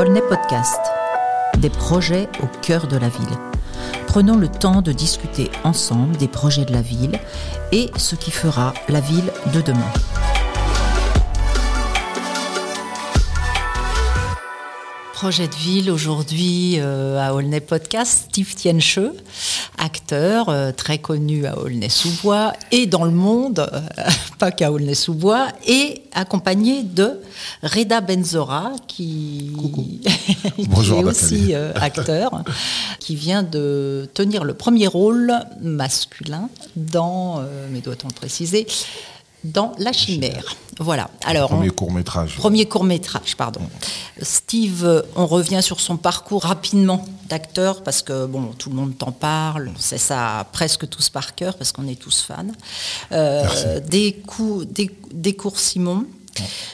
Aulnay Podcast. Des projets au cœur de la ville. Prenons le temps de discuter ensemble des projets de la ville et ce qui fera la ville de demain. Projet de ville aujourd'hui euh, à Aulnay Podcast, Steve Tiencheux, acteur euh, très connu à Aulnay-sous-Bois et dans le monde, euh, pas qu'à Aulnay-sous-Bois, et accompagné de Reda Benzora, qui, qui Bonjour, est aussi acteur, qui vient de tenir le premier rôle masculin dans, mais doit-on le préciser, dans La Chimère. Voilà. Alors, on- Premier court métrage. Premier court métrage, pardon. Steve, on revient sur son parcours rapidement d'acteur parce que bon, tout le monde t'en parle, on sait ça presque tous par cœur parce qu'on est tous fans. Euh, des, coups, des, des cours Simon,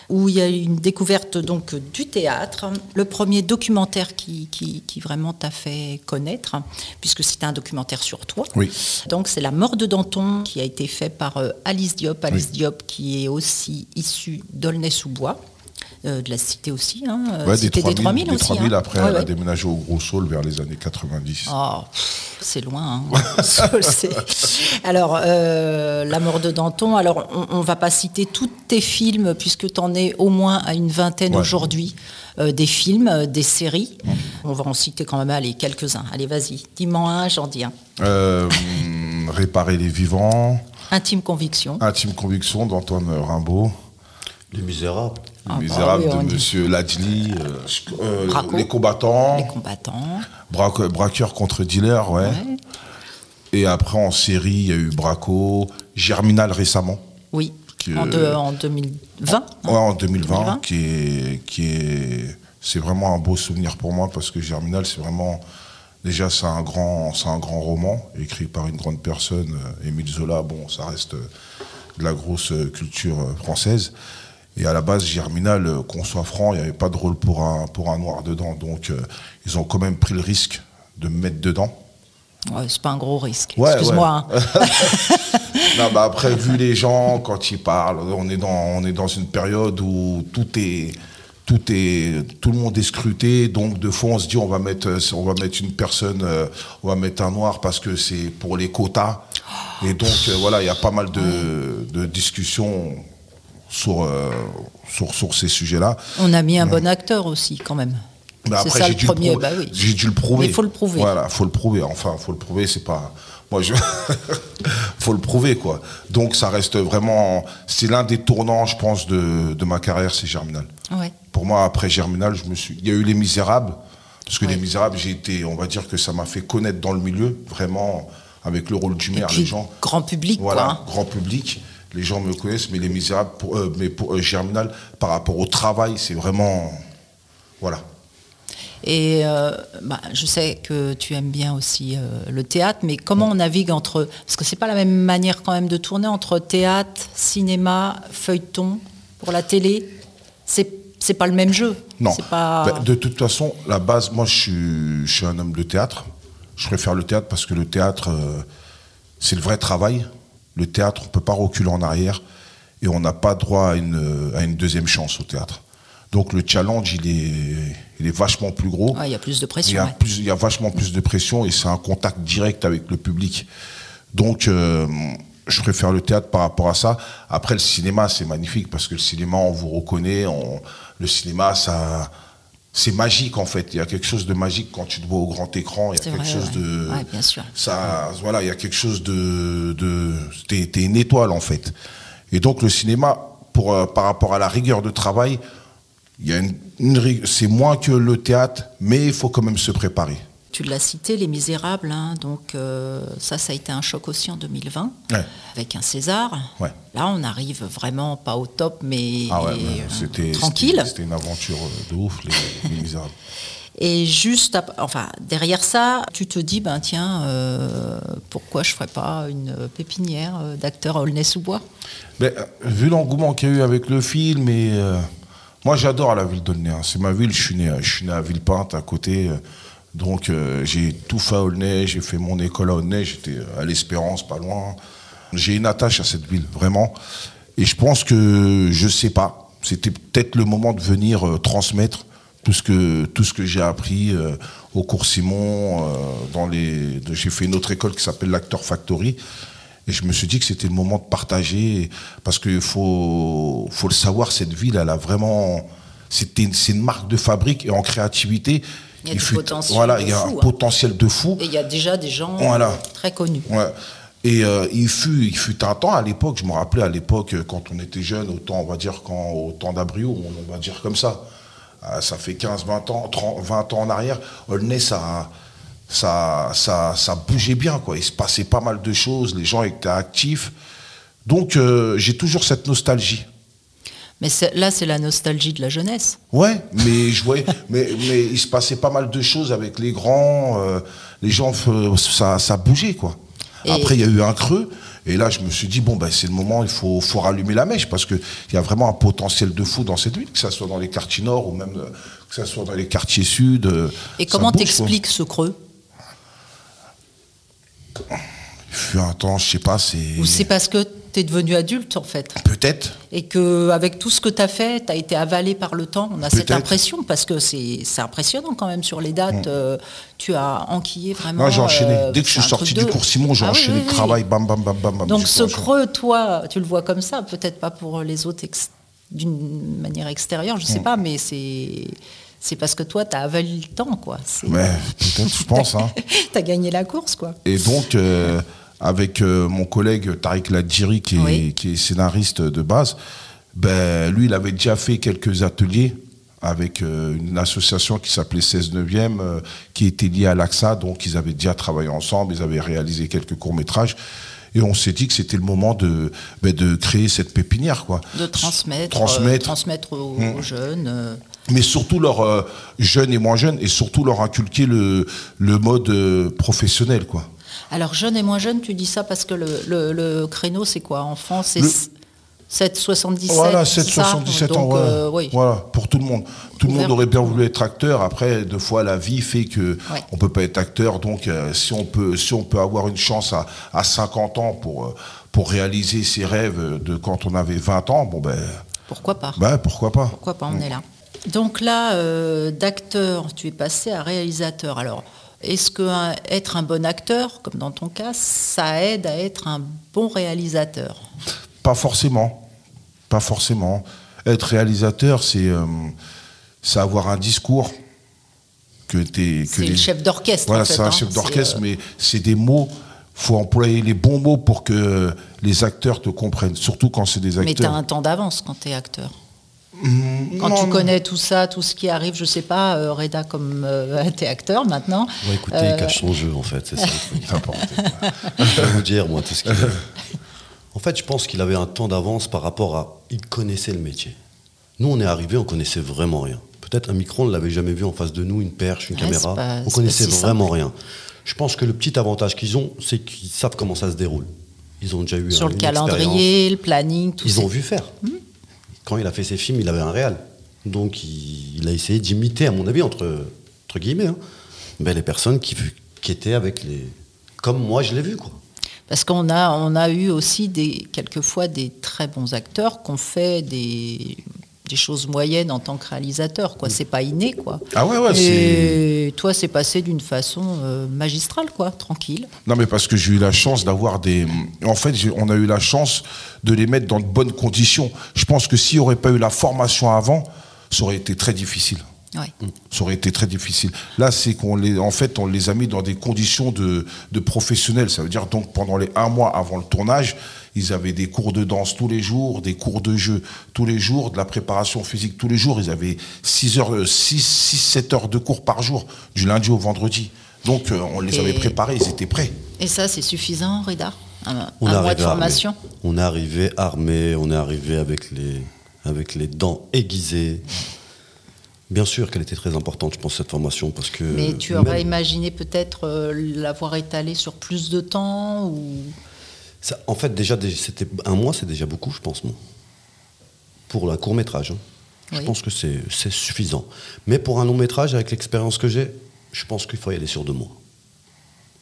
où il y a eu une découverte donc du théâtre, le premier documentaire qui, qui, qui vraiment t'a fait connaître, puisque c'était un documentaire sur toi. Oui. Donc c'est La mort de Danton qui a été fait par euh, Alice Diop. Alice Diop qui est aussi issue d'Aulnay-sous-Bois, euh, de la cité aussi. Hein, Ouais, des cité 3000, des aussi. 3000 hein. après, Ouais, elle a déménagé au Gros Saule vers les années 90. Oh, c'est loin. hein. Alors, euh, La mort de Danton, alors on ne va pas citer tous tes films, puisque tu en es au moins à une vingtaine Ouais. aujourd'hui, euh, des films, euh, des séries. On va en citer quand même, allez, quelques-uns. Allez, vas-y, dis-moi un, j'en dis un. Réparer les vivants, Intime conviction. Intime conviction d'Antoine Rimbaud, Les Misérables. Ah bah oui, de y- Monsieur Ladjli, euh, euh. Les combattants, Les combattants. Braque- braqueur contre dealer, ouais. Ouais. Et après en série, il y a eu Braco, Germinal récemment. Oui, Qui, en, euh, deux- en 2020. hein. Ouais, en 2020, 2020. qui est, qui est, c'est vraiment un beau souvenir pour moi parce que Germinal, c'est vraiment, déjà, c'est un grand, c'est un grand roman écrit par une grande personne, euh, Émile Zola. Bon, ça reste de la grosse euh, culture française. Et à la base, Germinal, euh, qu'on soit franc, il n'y avait pas de rôle pour un, pour un noir dedans. Donc, euh, ils ont quand même pris le risque de me mettre dedans. Ouais, c'est pas un gros risque. Ouais, Excuse-moi. ouais. hein. Non, bah après, vu les gens, quand ils parlent, on est dans, on est dans une période où tout est, tout est, tout le monde est scruté. Donc, de fois, on se dit, on va mettre, on va mettre une personne, euh, on va mettre un noir parce que c'est pour les quotas. Et donc, voilà, il y a pas mal de, de discussions sur, euh, sur, sur ces sujets-là. On a mis un bon acteur aussi, quand même. Mais c'est après, ça j'ai le dû premier. le bah oui. J'ai dû le prouver. Il faut le prouver. Voilà, faut le prouver. Enfin, faut le prouver, c'est pas. Moi, je. faut le prouver, quoi. Donc, ça reste vraiment. C'est l'un des tournants, je pense, de, de ma carrière, c'est Germinal. Ouais. Pour moi, après Germinal, je me suis. Il y a eu Les Misérables. Parce que Ouais. Les Misérables, j'ai été. On va dire que ça m'a fait connaître dans le milieu, vraiment, avec le rôle du maire, les gens. grand public, Voilà, quoi. hein. grand public. Les gens me connaissent, mais Les Misérables, pour, euh, mais pour euh, Germinal, par rapport au travail, c'est vraiment. Voilà. Et euh, bah, je sais que tu aimes bien aussi euh, le théâtre, mais comment on navigue entre... Parce que c'est pas la même manière quand même de tourner entre théâtre, cinéma, feuilleton, pour la télé. C'est c'est pas le même jeu. Non. Pas... Ben, de toute façon, la base, moi, je suis, je suis un homme de théâtre. Je préfère le théâtre parce que le théâtre, euh, c'est le vrai travail. Le théâtre, on ne peut pas reculer en arrière et on n'a pas droit à une, à une deuxième chance au théâtre. Donc le challenge, il est, il est vachement plus gros. Ouais, il y a plus de Il y, pression. a ouais. plus, il y a vachement plus de pression et c'est un contact direct avec le public. Donc, euh, je préfère le théâtre par rapport à ça. Après, le cinéma, c'est magnifique parce que le cinéma, on vous reconnaît. on- le cinéma, ça, c'est magique en fait. Il y a quelque chose de magique quand tu te vois au grand écran. Il y a quelque vrai, chose ouais. de, Ouais, bien sûr. ça, voilà, il y a quelque chose de, de t'es, une étoile en fait. Et donc le cinéma, pour, euh, par rapport à la rigueur de travail, il y a une, une rig- c'est moins que le théâtre, mais il faut quand même se préparer. Tu l'as cité, Les Misérables, hein, donc euh, ça, ça a été un choc aussi en 2020, Ouais. avec un César. Ouais. Là, on arrive vraiment pas au top, mais Ah ouais, euh, mais tranquille. c'était- une aventure euh, de ouf, les, les Misérables. Et juste, enfin, derrière ça, tu te dis, ben tiens, euh, pourquoi je ferais pas une pépinière d'acteurs à Aulnay-sous-Bois? Euh, vu l'engouement qu'il y a eu avec le film, et euh, moi j'adore la ville d'Aulnay. hein. C'est ma ville, je suis né, à- je suis né à Villepinte à côté. euh, donc euh, j'ai tout fait à Aulnay, j'ai fait mon école à Aulnay, j'étais à l'Espérance, pas loin. J'ai une attache à cette ville, vraiment. Et je pense que, je sais pas, c'était peut-être le moment de venir euh, transmettre tout ce que que j'ai appris euh, au cours Simon j'ai fait une autre école qui s'appelle l'Acteur Factory et je me suis dit que c'était le moment de partager parce qu'il faut faut le savoir cette ville elle a vraiment c'est une marque de fabrique et en créativité il y a du fut- potentiel voilà de il y a fou, un hein. potentiel de fou Et il y a déjà des gens Voilà. très connus. Ouais. Et euh, il, fut, il fut un temps à l'époque, je me rappelais à l'époque, euh, quand on était jeune, au temps, on va dire, quand, au temps d'Abrio, on va dire comme ça. Ah, ça fait 15, 20 ans, 30, 20 ans en arrière. Aulnay, ça, ça, ça, ça bougeait bien, quoi. Il se passait pas mal de choses, les gens étaient actifs. Donc, euh, j'ai toujours cette nostalgie. Mais là, c'est la nostalgie de la jeunesse. Ouais, mais je voyais, mais, mais il se passait pas mal de choses avec les grands, euh, les gens, euh, ça, ça bougeait quoi. Et- Après, il y a eu un creux, et là, je me suis dit bon, ben c'est le moment, il faut, faut rallumer la mèche parce que il y a vraiment un potentiel de fou dans cette ville, que ça soit dans les quartiers nord ou même euh, que ça soit dans les quartiers sud. Et comment t'expliques ce creux? Il fut un temps, je sais pas, c'est Ou c'est parce que tu es devenu adulte, en fait peut-être. Et que avec tout ce que tu as fait, tu as été avalé par le temps. On a cette impression, parce que c'est impressionnant quand même sur les dates. euh, tu as enquillé vraiment. Moi, j'ai enchaîné. euh, Dès que je suis sorti du de- cours Simon, j'ai Ah enchaîné oui, le oui. travail, bam, bam, bam, bam, bam. Donc ce creux, toi, tu le vois comme ça, peut-être pas pour les autres ex- d'une manière extérieure, je sais pas, mais c'est c'est parce que toi, tu as avalé le temps, quoi. C'est- Mais peut-être, je pense. Hein. tu as gagné la course, quoi. Et donc, euh, avec euh, mon collègue Tariq Ladjiri, qui, est- Oui. qui est scénariste de base, ben, lui, il avait déjà fait quelques ateliers avec euh, une association qui s'appelait 16 neuvième, euh, qui était liée à l'AXA. Donc, ils avaient déjà travaillé ensemble, ils avaient réalisé quelques courts-métrages. Et on s'est dit que c'était le moment de, ben, de créer cette pépinière. Quoi. De transmettre, Transmettre. transmettre aux, aux jeunes. mais surtout leur euh, jeunes et moins jeunes, et surtout leur inculquer le, le mode euh, professionnel. Quoi. Alors, jeune et moins jeune, tu dis ça parce que le, le- le créneau, c'est quoi Enfant, c'est Le- 7,77 Voilà, c'est 7, ça 77 ans, voilà. euh, oui. Voilà, pour tout le monde. Tout le monde aurait bien voulu être acteur. Après, deux fois, la vie fait que Ouais. on peut pas être acteur. Donc, euh, si on peut, si on peut avoir une chance à, à 50 ans pour euh, pour réaliser ses rêves de quand on avait 20 ans, bon ben, Pourquoi pas? ben pourquoi pas. Pourquoi pas, on est là. Donc là, euh, d'acteur, tu es passé à réalisateur. Alors, est-ce que un- être un bon acteur, comme dans ton cas, ça aide à être un bon réalisateur? Pas forcément. Pas forcément. Être réalisateur, c'est euh, avoir un discours que que C'est le les- chef d'orchestre. Voilà, en fait, c'est un hein. chef d'orchestre, euh, mais c'est des mots. faut employer les bons mots pour que les acteurs te comprennent, surtout quand c'est des Mais tu as acteurs. un temps d'avance quand tu es acteur. Mmh, Quand non, tu non. connais tout ça, tout ce qui arrive, je sais pas, euh, Reda, comme euh, t'es acteur maintenant. Ouais, écoutez, Euh, il cache son jeu, en fait. C'est ça le truc. Je peux vous dire, moi, tout ce qu'il En fait, je pense qu'il avait un temps d'avance par rapport à. Il connaissait le métier. Nous, on est arrivés, on connaissait vraiment rien. Peut-être un micro, on ne l'avait jamais vu en face de nous, une perche, une Ouais, caméra. pas- on connaissait si vraiment rien. Je pense que le petit avantage qu'ils ont, c'est qu'ils savent comment ça se déroule. Ils ont déjà eu Sur un- le une calendrier, le planning, tout Ils ça. ont vu faire. Quand il a fait ses films, il avait un réal. Donc il, a essayé d'imiter, à mon avis, entre, entre guillemets, hein, ben, les personnes qui, qui étaient avec les. Comme moi, je l'ai vu, quoi. Parce qu'on a, eu aussi quelquefois des très bons acteurs qui ont fait des, des choses moyennes en tant que réalisateur. Quoi. C'est pas inné. Quoi. Ah ouais, ouais, Et toi, c'est passé d'une façon euh, magistrale, quoi, tranquille. Non, mais parce que j'ai eu la chance d'avoir des. En fait, on a eu la chance de les mettre dans de bonnes conditions. Je pense que s'il n'y aurait pas eu la formation avant, ça aurait été très difficile. Ouais. Ça aurait été très difficile. Là, c'est qu'on les, en fait, on les a mis dans des conditions de, de professionnels. Ça veut dire donc pendant les un mois avant le tournage, ils avaient des cours de danse tous les jours, des cours de jeu tous les jours, de la préparation physique tous les jours. Ils avaient 6 heures, 6, 6 7 heures de cours par jour, du lundi au vendredi. Donc, euh, on les Et- avait préparés, ils étaient prêts. Et ça, c'est suffisant, Reda Un, On un mois de formation? Armé. On est arrivé armé, on est arrivé avec les, avec les dents aiguisées. Bien sûr qu'elle était très importante, je pense, cette formation, parce que. Mais tu même- aurais imaginé peut-être euh, l'avoir étalé sur plus de temps ou... Ça- en fait, déjà, dé- c'était un mois, c'est déjà beaucoup, je pense, moi. Pour un court métrage. hein. Je pense que c'est c'est suffisant. Mais pour un long métrage, avec l'expérience que j'ai, je pense qu'il faut y aller sur deux mois.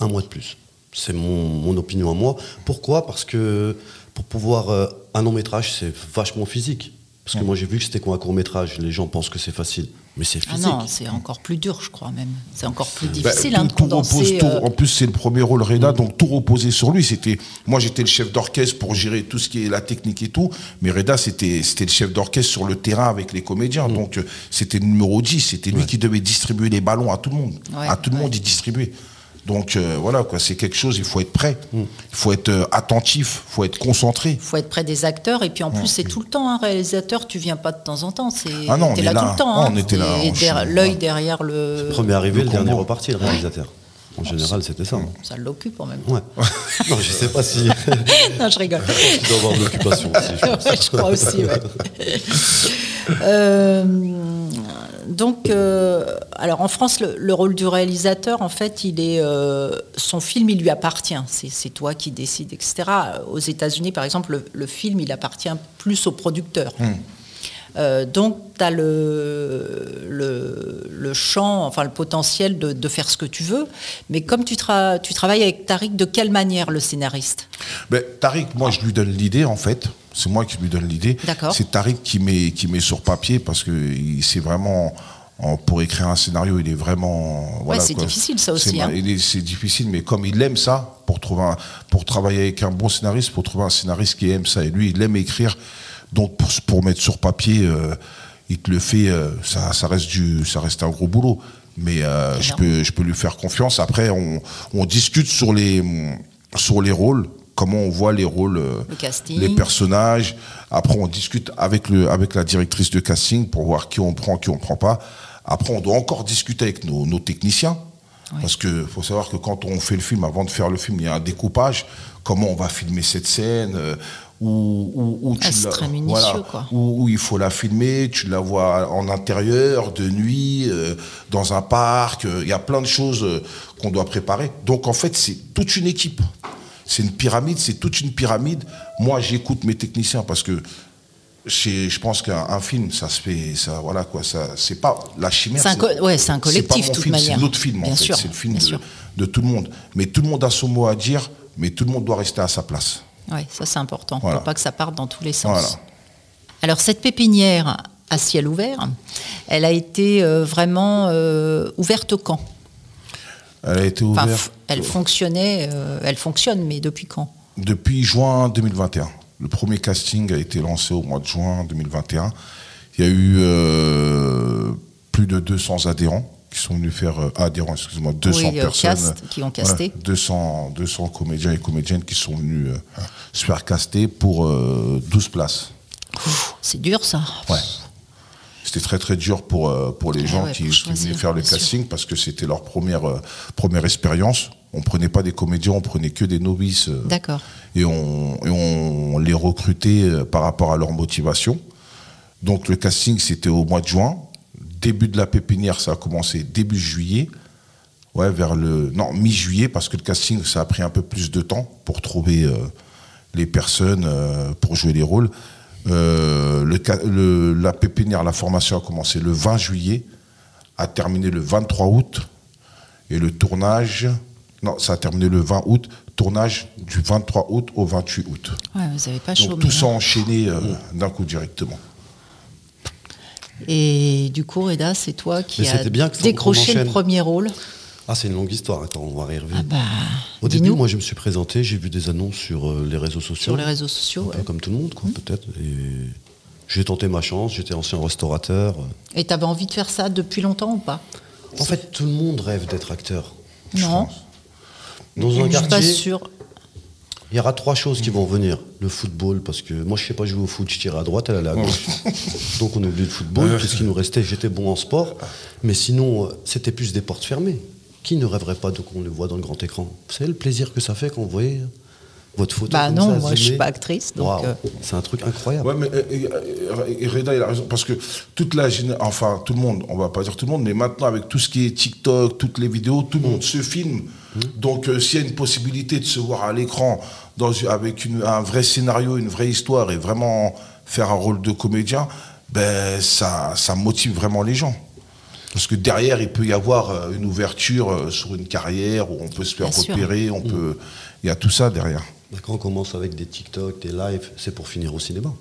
Un mois de plus. C'est mon, mon opinion à moi. Pourquoi? Parce que pour pouvoir. euh, un long métrage, c'est vachement physique. Parce que moi j'ai vu que c'était quoi un court métrage. Les gens pensent que c'est facile, mais c'est Ah physique. non, c'est encore plus dur, je crois même. C'est encore plus Bah, difficile tout- hein, de tout repose- condenser. tout- euh, en plus, c'est le premier rôle Reda, donc tout reposait sur lui. C'était, moi, j'étais le chef d'orchestre pour gérer tout ce qui est la technique et tout, mais Reda, c'était, c'était le chef d'orchestre sur le terrain avec les comédiens. Mm. Donc, euh, c'était le numéro 10. C'était lui qui devait distribuer les ballons à tout le monde. Ouais, à tout le monde, il distribuait. Donc, euh, voilà, quoi. C'est quelque chose, il faut être prêt. Mm. Il faut être euh, attentif, il faut être concentré. faut être près des acteurs et puis en plus c'est tout le temps un réalisateur tu viens pas de temps en temps c'est Ah non, on là, là. tout le temps Ah, hein. on était là, Et l'œil ouais. derrière le Premier arrivé, Le le, dernier reparti, le réalisateur. En général, c'était ça. hein. ça l'occupe en même temps Ouais. non, je sais pas si. non je rigole Il doit avoir de l'occupation aussi. je. Ouais, je crois aussi ouais. Euh, donc euh, alors en France le, le rôle du réalisateur en fait il est euh, son film il lui appartient c'est toi qui décides etc aux États-Unis par exemple le, le film il appartient plus au producteur Euh, donc, tu as le, le, le champ, enfin le potentiel de, de faire ce que tu veux. Mais comme tu, tra- tu travailles avec Tariq, de quelle manière le scénariste? Ben, Tariq, moi, je lui donne l'idée, en fait. C'est moi qui lui donne l'idée. C'est Tariq qui met, qui met sur papier parce que c'est vraiment. en- Pour écrire un scénario, il est vraiment. voilà, c'est difficile, ça aussi, hein. C'est difficile, mais comme il aime ça, pour, trouver un- pour travailler avec un bon scénariste, pour trouver un scénariste qui aime ça, et lui, il aime écrire, donc pour, pour mettre sur papier, euh, il te le fait, euh, ça, ça, reste du, ça reste un gros boulot. Mais euh, je, peux, je peux lui faire confiance. Après, on, on discute sur les, sur les rôles, comment on voit les rôles, euh, Le les personnages. Après, on discute avec, le, avec la directrice de casting pour voir qui on prend, qui on prend pas. Après, on doit encore discuter avec nos, nos techniciens. Parce que faut savoir que quand on fait le film, avant de faire le film, il y a un découpage. Comment on va filmer cette scène euh, où, où- où tu c'est la- très minutieux, quoi. Où, où il faut la filmer, tu la vois en intérieur, de nuit, euh, dans un parc. euh, Il y a plein de choses qu'on doit préparer. Donc en fait, c'est toute une équipe. C'est une pyramide, c'est toute une pyramide. Moi, j'écoute mes techniciens parce que je pense qu'un un film, ça se fait, ça, voilà quoi, ça, c'est pas la chimère. C'est un ouais, collectif, toute film, manière. C'est notre film, en Bien fait. C'est le film de, tout le monde. Mais tout le monde a son mot à dire, mais tout le monde doit rester à sa place. Oui, ça c'est important, Voilà. pour pas que ça parte dans tous les sens. Voilà. Alors cette pépinière à ciel ouvert, elle a été euh, vraiment euh, ouverte quand? Elle a été ouverte elle fonctionnait, euh, elle fonctionne, mais depuis quand? Depuis juin 2021. Le premier casting a été lancé au mois de juin 2021. Il y a eu euh, plus de 200 adhérents qui sont venus faire euh, adhérents, excuse-moi, 200 Oui, euh, personnes, cast, qui ont casté. 200, 200 comédiens et comédiennes qui sont venus euh, se faire caster pour euh, 12 places. C'est dur ça. Ouais. C'était très très dur pour, euh, pour les Ah gens ouais, qui, venaient faire le sûr. casting parce que c'était leur première, euh, première expérience. On prenait pas des comédiens, on prenait que des novices. euh, D'accord. et on, et on les recrutait par rapport à leur motivation. Donc le casting, c'était au mois de juin. Début de la pépinière, ça a commencé début juillet. Ouais, vers le. Non, mi-juillet, parce que le casting, ça a pris un peu plus de temps pour trouver euh, les personnes euh, pour jouer les rôles. Euh, le, ca- le- la pépinière, la formation a commencé le 20 juillet, a terminé le 23 août, et le tournage, non, ça a terminé le 20 août, tournage du 23 août au 28 août. Ouais, vous n'avez pas chaud. Donc tout ça enchaîné euh, d'un coup directement. Et du coup, Reda, c'est toi qui as décroché le premier rôle. Ah, c'est une longue histoire. Attends, on va y revenir. Ah bah, Au début, moi, je me suis présenté, j'ai vu des annonces sur euh, les réseaux sociaux. sur les réseaux sociaux. Un peu ouais. comme tout le monde, quoi, peut-être. Et j'ai tenté ma chance, j'étais ancien restaurateur. Et t'avais envie de faire ça depuis longtemps ou pas? En fait, tout le monde rêve d'être acteur. Non, Dans un je suis pas quartier, sûre. il y aura trois choses qui vont venir. Le football, parce que moi, je sais pas jouer au foot, je tirais à droite, elle allait à gauche. Donc, on a oublié le football. Qu'est-ce qui nous restait J'étais bon en sport. Mais sinon, euh, c'était plus des portes fermées. Qui ne rêverait pas de qu'on le voit dans le grand écran savez le plaisir que ça fait quand vous voyez votre photo Bah non, ça, moi je suis zoomée pas actrice, donc. Euh, C'est un truc incroyable. Ouais, mais euh, euh, et Reda, il a raison, parce que toute la géné- enfin tout le monde, on va pas dire tout le monde, mais maintenant avec tout ce qui est TikTok, toutes les vidéos, tout le monde se filme. Donc euh, s'il y a une possibilité de se voir à l'écran avec une- un vrai scénario, une vraie histoire et vraiment faire un rôle de comédien, ben ça, ça motive vraiment les gens. Parce que derrière, il peut y avoir euh, une ouverture euh, sur une carrière où on peut se faire Bien sûr. repérer, on peut, il y a tout ça derrière. Quand on commence avec des TikTok, des lives, c'est pour finir au cinéma.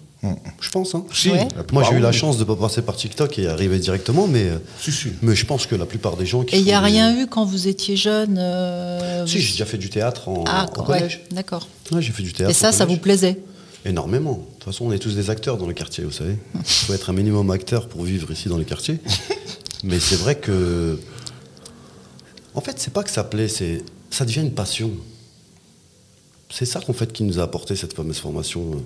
Je pense. Hein. Si, Ouais. Moi, j'ai eu la chance de ne pas passer par TikTok et arriver directement, mais, euh, Si, si. mais je pense que la plupart des gens qui. Et il n'y a des- rien eu quand vous étiez jeune euh, Si, vous- j'ai déjà fait du théâtre en, Ah, en ouais, collège. d'accord. Ouais, j'ai fait du théâtre. Et ça, ça vous plaisait Énormément. De toute façon, on est tous des acteurs dans le quartier, vous savez. Il faut être un minimum acteur pour vivre ici dans le quartier. Mais c'est vrai que. En fait, c'est pas que ça plaît, c'est ça devient une passion. C'est ça qu'en fait qui nous a apporté cette fameuse formation.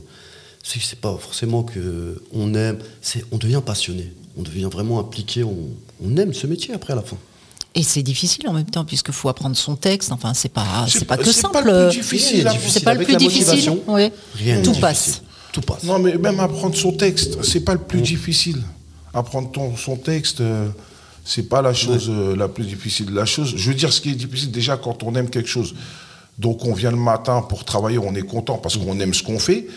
C'est c'est pas forcément que on aime, c'est on devient passionné, on devient vraiment impliqué, on, on aime ce métier après à la fin. Et c'est difficile en même temps, puisqu'il faut apprendre son texte. Enfin, c'est pas, C'est c'est pas que c'est simple. pas le plus difficile. C'est pas le plus difficile. Ouais. Rien Tout difficile. passe. Tout passe. Non, mais même apprendre son texte, c'est pas le plus difficile. Apprendre ton, son texte, euh, c'est pas la chose euh, la plus difficile. La chose, je veux dire, ce qui est difficile déjà quand on aime quelque chose. Donc on vient le matin pour travailler, on est content parce qu'on aime ce qu'on fait.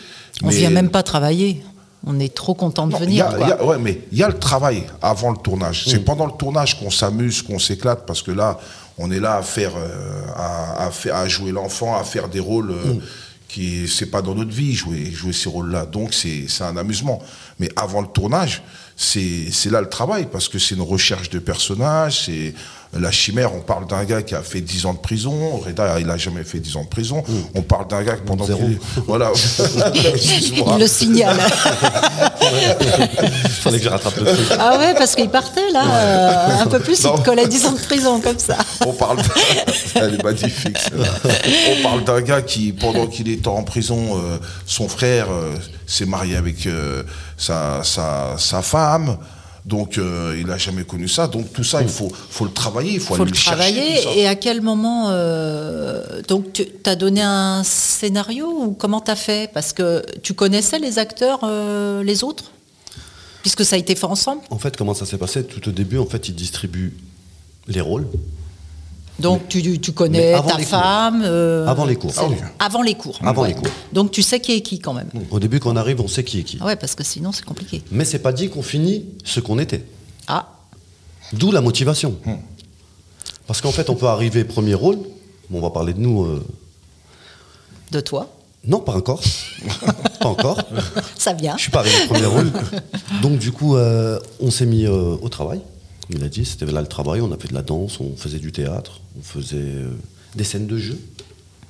On mais- vient même pas travailler. On est trop content de Non, venir. y a- quoi. y a- ouais, mais il y a le travail avant le tournage. Mm. C'est pendant le tournage qu'on s'amuse, qu'on s'éclate, parce que là, on est là à faire, euh, à, à faire- à jouer l'enfant, à faire des rôles euh, Mm. qui, c'est pas dans notre vie jouer, jouer ces rôles-là. Donc c'est, c'est un amusement. Mais avant le tournage, c'est, là le travail, parce que c'est une recherche de personnages, la chimère. On parle d'un gars qui a fait 10 ans de prison. Reda, il a jamais fait 10 ans de prison. On parle d'un gars qui pendant. Zéro. voilà. Il le signale. Fallait que je rattrape le truc. ah ouais, parce qu'il partait là, euh, un peu plus, il Non. te collait 10 ans de prison comme ça. On parle. Elle est magnifique. celle-là. On parle d'un gars qui, pendant qu'il était en prison, euh, son frère euh, s'est marié avec euh, sa, sa, sa femme. Donc, euh, il n'a jamais connu ça. Donc, tout ça, il faut, faut le travailler. Il faut, aller le chercher, travailler. Et à quel moment euh, Donc, tu as donné un scénario ou comment tu as fait? Parce que tu connaissais les acteurs, euh, les autres? Puisque ça a été fait ensemble? En fait, comment ça s'est passé? Tout au début, en fait, ils distribuent les rôles Donc, tu, connais avant ta les cours. femme. euh, avant les cours. Ah oui. Avant les cours. Avant Ouais. les cours. Donc, tu sais qui est qui quand même. Au début, quand on arrive, on sait qui est qui. Ah ouais, parce que sinon, c'est compliqué. Mais c'est pas dit qu'on finit ce qu'on était. Ah, D'où la motivation. Parce qu'en fait, on peut arriver premier rôle. Bon, on va parler de nous. euh, de toi. Non, pas encore. pas encore. Ça vient. Je suis pas arrivé au premier rôle. Donc du coup, euh, on s'est mis euh, au travail. Il a dit, c'était là le travail. On a fait de la danse, on faisait du théâtre, on faisait euh, des scènes de jeu.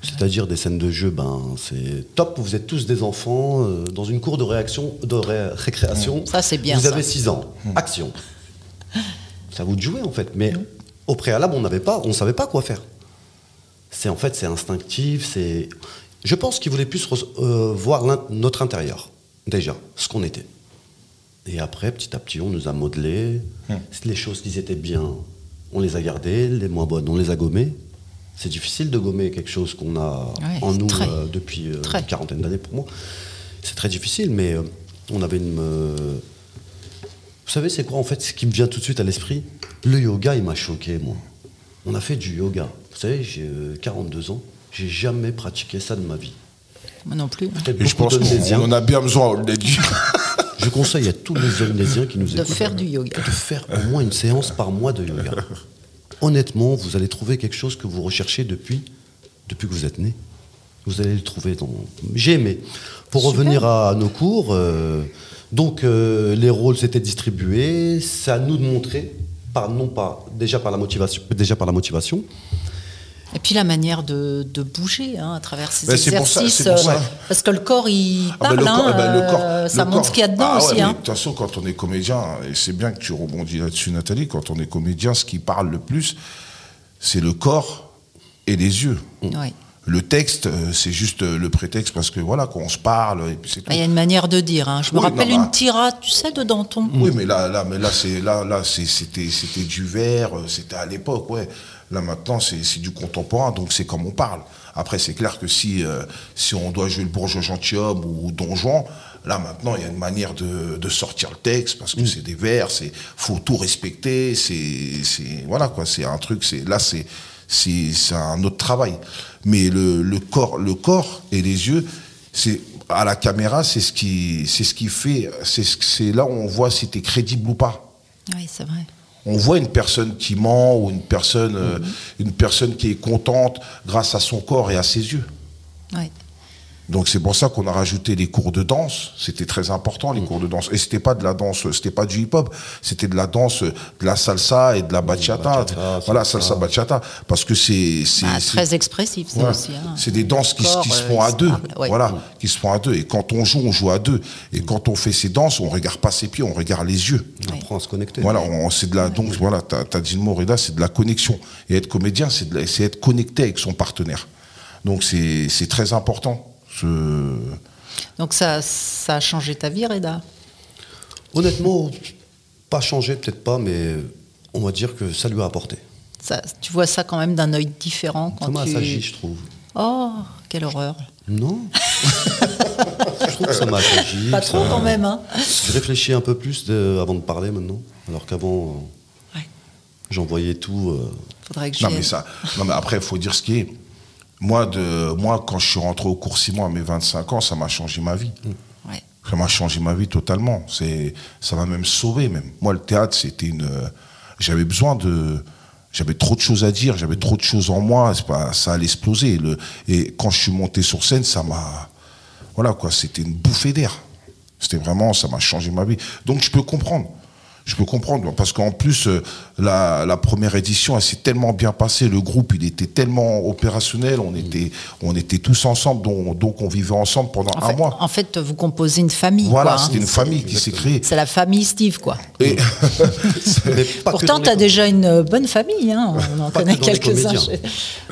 C'est-à-dire des scènes de jeu, ben c'est top. Vous êtes tous des enfants euh, dans une cour de réaction, de ré- récréation. Ça, c'est bien, Vous ça. avez 6 ans. Action. Ça vous de jouer en fait. Mais au préalable, on n'avait pas, on savait pas quoi faire. C'est en fait, c'est instinctif. C'est, je pense qu'ils voulaient plus euh, voir notre intérieur déjà, ce qu'on était. Et après, petit à petit, on nous a modelé. Les choses qui étaient bien, on les a gardées. Les moins bonnes, on les a gommées. C'est difficile de gommer quelque chose qu'on a Ouais, en nous très. euh, depuis euh, une quarantaine d'années pour moi. C'est très difficile, mais euh, on avait une. euh, Vous savez, c'est quoi en fait ce qui me vient tout de suite à l'esprit? Le yoga, il m'a choqué, moi. On a fait du yoga. Vous savez, j'ai euh, 42 ans. J'ai jamais pratiqué ça de ma vie. Moi non plus. Peut-être Et je pense qu'on en a bien besoin, on l'a dit. Je conseille à tous les Indonésiens qui nous De écoutent faire du yoga. de faire au moins une séance par mois de yoga. Honnêtement, vous allez trouver quelque chose que vous recherchez depuis, depuis que vous êtes né. Vous allez le trouver dans. J'ai aimé. Pour Super. revenir à nos cours, euh, donc euh, les rôles s'étaient distribués. C'est à nous de montrer, par, non pas déjà par la motivation, déjà par la motivation. Et puis la manière de, de bouger hein, à travers ces Ben, c'est pour ça- exercices. pour euh, ça. Parce que le corps, il Ah ben, parle. le corps- hein, eh ben, le corps- euh, le ça montre ce qu'il y a dedans Ah aussi. hein. De toute façon, quand on est comédien, et c'est bien que tu rebondis là-dessus, Nathalie, quand on est comédien, ce qui parle le plus, c'est le corps et les yeux. Le texte, euh, c'est juste le prétexte parce que voilà, qu'on se parle et puis c'est tout. Il y a une manière de dire. hein. Je me rappelle non, bah- une tirade, tu sais, de Danton. Oui, mais là, là, mais là, c'est là, là, c'était, c'était du verre, c'était à l'époque, ouais. Là maintenant, c'est, du contemporain, donc c'est comme on parle. Après, c'est clair que si, euh, si on doit jouer le bourgeois gentilhomme ou Don Juan, là maintenant, il y a une manière de, de sortir le texte parce que c'est des vers, c'est faut tout respecter, c'est, c'est voilà quoi, c'est un truc, c'est là, c'est, c'est, c'est un autre travail. Mais le, le corps, le corps et les yeux, c'est à la caméra, c'est ce qui, c'est ce qui fait, c'est, ce- c'est là où on voit si t'es crédible ou pas Oui, c'est vrai. On voit une personne qui ment ou une personne, euh, une personne qui est contente grâce à son corps et à ses yeux. Ouais. Donc c'est pour ça qu'on a rajouté les cours de danse. C'était très important les cours de danse. Et c'était pas de la danse, c'était pas du hip-hop, c'était de la danse, de la salsa et de la bachata. bachata, voilà, salsa. bachata, parce que c'est c'est Bah, très expressif, ça Ouais. aussi. hein. C'est des danses qui, se- Corps, qui se euh, font à il deux. ouais. Voilà, qui se font à deux. Et quand on joue, on joue à deux. Et quand on fait ces danses, on regarde pas ses pieds, on regarde les yeux. On apprend à se connecter. Voilà, on, c'est de la. Donc voilà, t'as as dit le mot, Reda, c'est de la connexion. Et être comédien, c'est de la- c'est être connecté avec son partenaire. Donc c'est c'est très important. Donc ça, ça a changé ta vie, Reda? Honnêtement, pas changé, peut-être pas, mais on va dire que ça lui a apporté. Ça- Tu vois ça quand même d'un œil différent quand Ça m'a tu... assagi, je trouve. Oh, quelle horreur. Non Je trouve que ça m'a assagi. Pas trop ça- quand même, hein Je réfléchis un peu plus de- avant de parler maintenant, alors qu'avant, euh, Ouais. j'envoyais tout. euh, Faudrait que Non mais ça. Non mais après, il faut dire ce qui est. Moi, de, moi, quand je suis rentré au cours Simon à mes 25 ans, ça m'a changé ma vie. Ouais. Ça m'a changé ma vie totalement. C'est, ça m'a même sauvé même. Moi, le théâtre, c'était une. euh, J'avais besoin de. J'avais trop de choses à dire. J'avais trop de choses en moi. C'est pas, ça allait exploser. Le, et quand je suis monté sur scène, ça m'a. Voilà quoi. C'était une bouffée d'air. C'était vraiment, ça m'a changé ma vie. Donc je peux comprendre. Je peux comprendre parce qu'en plus euh, la, la première édition, elle s'est tellement bien passée. Le groupe, il était tellement opérationnel. On était, on était tous ensemble, donc, donc on vivait ensemble pendant En un fait, mois. en fait, vous composez une famille. Voilà, hein. c'était une famille qui s'est créée. C'est la famille Steve, quoi. Et Pourtant, tu as déjà une bonne famille. Hein. On en connaît que quelques-uns.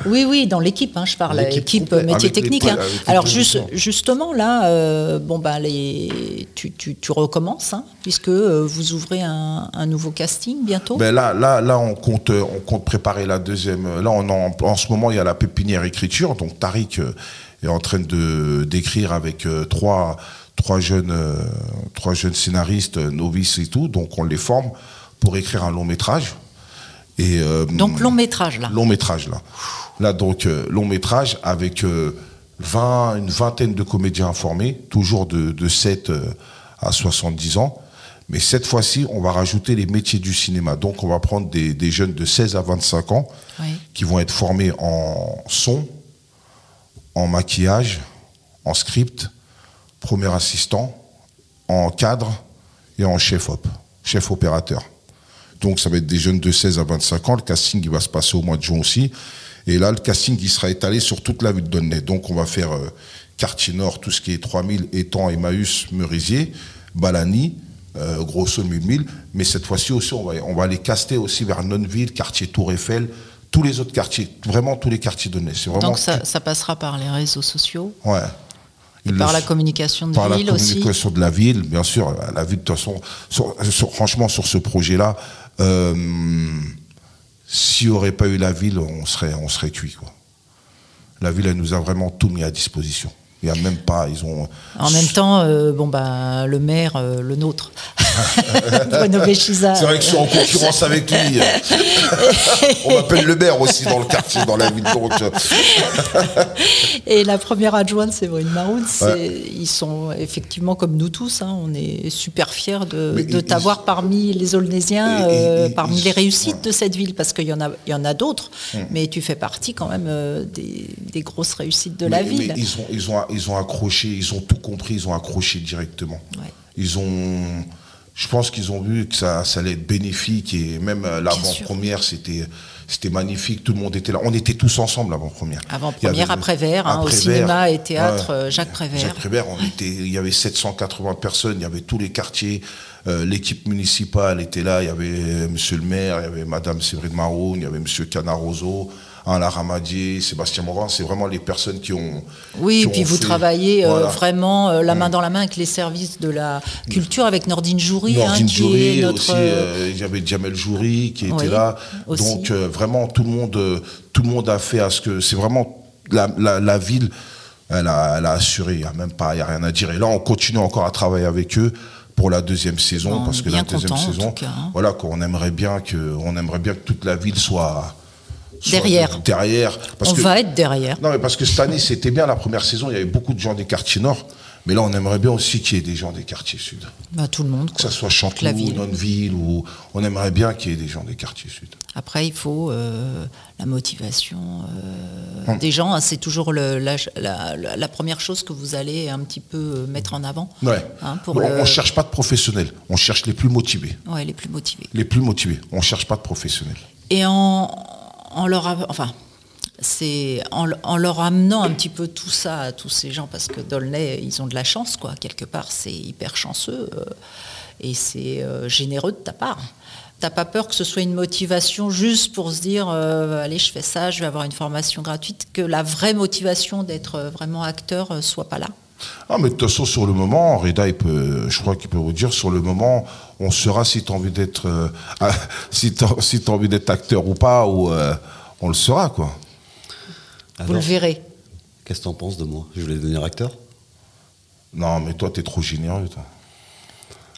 Oui, oui, dans l'équipe, hein, je parle. L'équipe complète. métier les- technique. les Alors, juste, justement, là, euh, bon, les, tu, tu, tu recommences, puisque euh, vous ouvrez un, un nouveau casting bientôt. ben là, là, là, on compte, euh, on compte préparer la deuxième. Là, on en, en ce moment, il y a la pépinière écriture. Donc Tariq euh, est en train de d'écrire avec euh, trois trois jeunes euh, trois jeunes scénaristes euh, novices et tout. Donc on les forme pour écrire un long métrage. Et euh, Donc, long métrage, là. long métrage là. Là donc euh, long métrage avec euh, 20, une vingtaine de comédiens formés, toujours de, de 7 euh, à 70 ans. Mais cette fois-ci, on va rajouter les métiers du cinéma. Donc on va prendre des, des jeunes de 16 à 25 ans Oui. qui vont être formés en son, en maquillage, en script, premier assistant, en cadre et en chef-op, chef opérateur. Donc ça va être des jeunes de 16 à 25 ans. Le casting il va se passer au mois de juin aussi. Et là, le casting il sera étalé sur toute la ville de Donnay. Donc on va faire euh, quartier nord, tout ce qui est 3000, Étang, Emmaüs, Merisier, Balani, euh, Grosso 1000. Mais cette fois-ci aussi, on va, on va les caster aussi vers Nonneville, quartier Tour Eiffel, tous les autres quartiers, vraiment tous les quartiers. C'est vraiment Donc, ça, ça passera par les réseaux sociaux, Ouais. et par le- la communication de par la ville aussi. communication de la ville, bien sûr. La ville, de toute façon, sur- sur- franchement, sur ce projet-là, euh, s'il n'y aurait pas eu la ville, on serait, on serait cuit. Quoi. La ville, elle nous a vraiment tout mis à disposition. Il n'y a même pas, ils ont. En même temps, euh, bon bah le maire, euh, le nôtre, Bruno Béchiza. C'est vrai que je suis en concurrence avec lui. on m'appelle le maire aussi dans le quartier, dans la ville. Donc, euh, Et la première adjointe, c'est Brune Maroun. Ils sont effectivement comme nous tous. hein, on est super fiers de, ils- t'avoir parmi les Aulnésiens, Et- et- euh, et- parmi les réussites ouais. de cette ville, parce qu'il y en a, il y en a d'autres. Mais tu fais partie quand même des, des grosses réussites de la ville. mais ils, ont, ils, ont, ils ont accroché, ils ont tout compris, ils ont accroché directement. Ouais. Ils ont. Je pense qu'ils ont vu que ça, ça allait être bénéfique et même euh, l'avant-première, c'était. C'était magnifique, tout le monde était là. On était tous ensemble l'avant-première. Avant-première, avait- après-vert, hein, au cinéma et théâtre, ouais. euh, Jacques Prévert. Jacques Prévert, on était, il y avait 780 personnes, il y avait tous les quartiers, euh, l'équipe municipale était là, il y avait Monsieur le maire, il y avait Madame Séverine Maroun, il y avait Monsieur Canaroso, Alain Ramadier, Sébastien Morin, c'est vraiment les personnes qui ont. Oui, qui et puis ont vous fait- travaillez euh, Voilà. Mm. vraiment euh, la main dans la main avec les services de la culture, avec Nordine Joury, hein, Nordine qui Joury est notre. aussi, euh, il y avait Jamel Joury qui Oui, était là. aussi. Donc vraiment tout le monde, tout le monde a fait à ce que c'est vraiment la, la- la ville, elle a, elle a assuré, il n'y a même pas, il y a rien à dire. Et là on continue encore à travailler avec eux pour la deuxième saison On parce que la deuxième content, saison, cas, hein. voilà qu'on aimerait bien que, on aimerait bien que toute la ville soit, soit Derrière. derrière. Parce on que, va être derrière. non, mais parce que cette année, c'était bien la première saison, il y avait beaucoup de gens des quartiers nord. Mais là, on aimerait bien aussi qu'il y ait des gens des quartiers sud. Bah, tout le monde. Que quoi. ça soit Toute la Chanteloup, ville. Nonneville, ou on aimerait bien qu'il y ait des gens des quartiers sud. Après, il faut euh, la motivation euh, des gens. hein, C'est toujours le- la, la- première chose que vous allez un petit peu euh, mettre en avant. Ouais. hein, pour on, le- on cherche pas de professionnels, on cherche les plus motivés. Ouais, les plus motivés. Les plus motivés. On cherche pas de professionnels. Et en, en leur, amenant un petit peu tout ça à tous ces gens, parce que Dolnay, ils ont de la chance, quoi. Quelque part, c'est hyper chanceux euh, et c'est euh, généreux de ta part. T'as pas peur que ce soit une motivation juste pour se dire, euh, allez, je fais ça, je vais avoir une formation gratuite, que la vraie motivation d'être vraiment acteur euh, soit pas là? Ah, mais de toute façon, sur le moment, Reda, je crois qu'il peut vous dire, sur le moment, on saura si tu as envie d'être, euh, ah, si t'as- si t'as envie d'être acteur ou pas, ou euh, on le saura, quoi. Vous le verrez. Qu'est-ce que t'en penses de moi? Je voulais devenir acteur? Non, mais toi, t'es trop généreux, toi.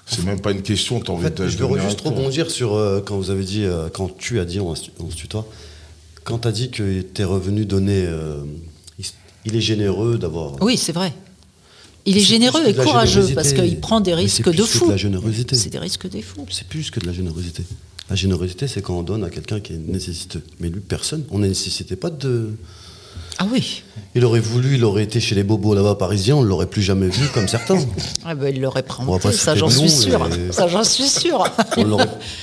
C'est même pas une question, t'as En envie fait, de je veux juste acteur. rebondir sur euh, quand vous avez dit, euh, quand tu as dit, on, se- on se tutoie, quand tu as dit que tu es revenu donner. euh, il, il est généreux d'avoir. Oui, c'est vrai. Il est C'est généreux et courageux parce qu'il prend des risques c'est plus de que fou. de la générosité. C'est des risques des fous. C'est plus que de la générosité. La générosité, c'est quand on donne à quelqu'un qui est nécessiteux. Mais lui, personne. On ne nécessitait pas de. Ah oui. Il aurait voulu, il aurait été chez les bobos là-bas parisiens, on ne l'aurait plus jamais vu comme certains. Ah ben, il l'aurait présenté, ça j'en suis sûr. Ça j'en suis sûr.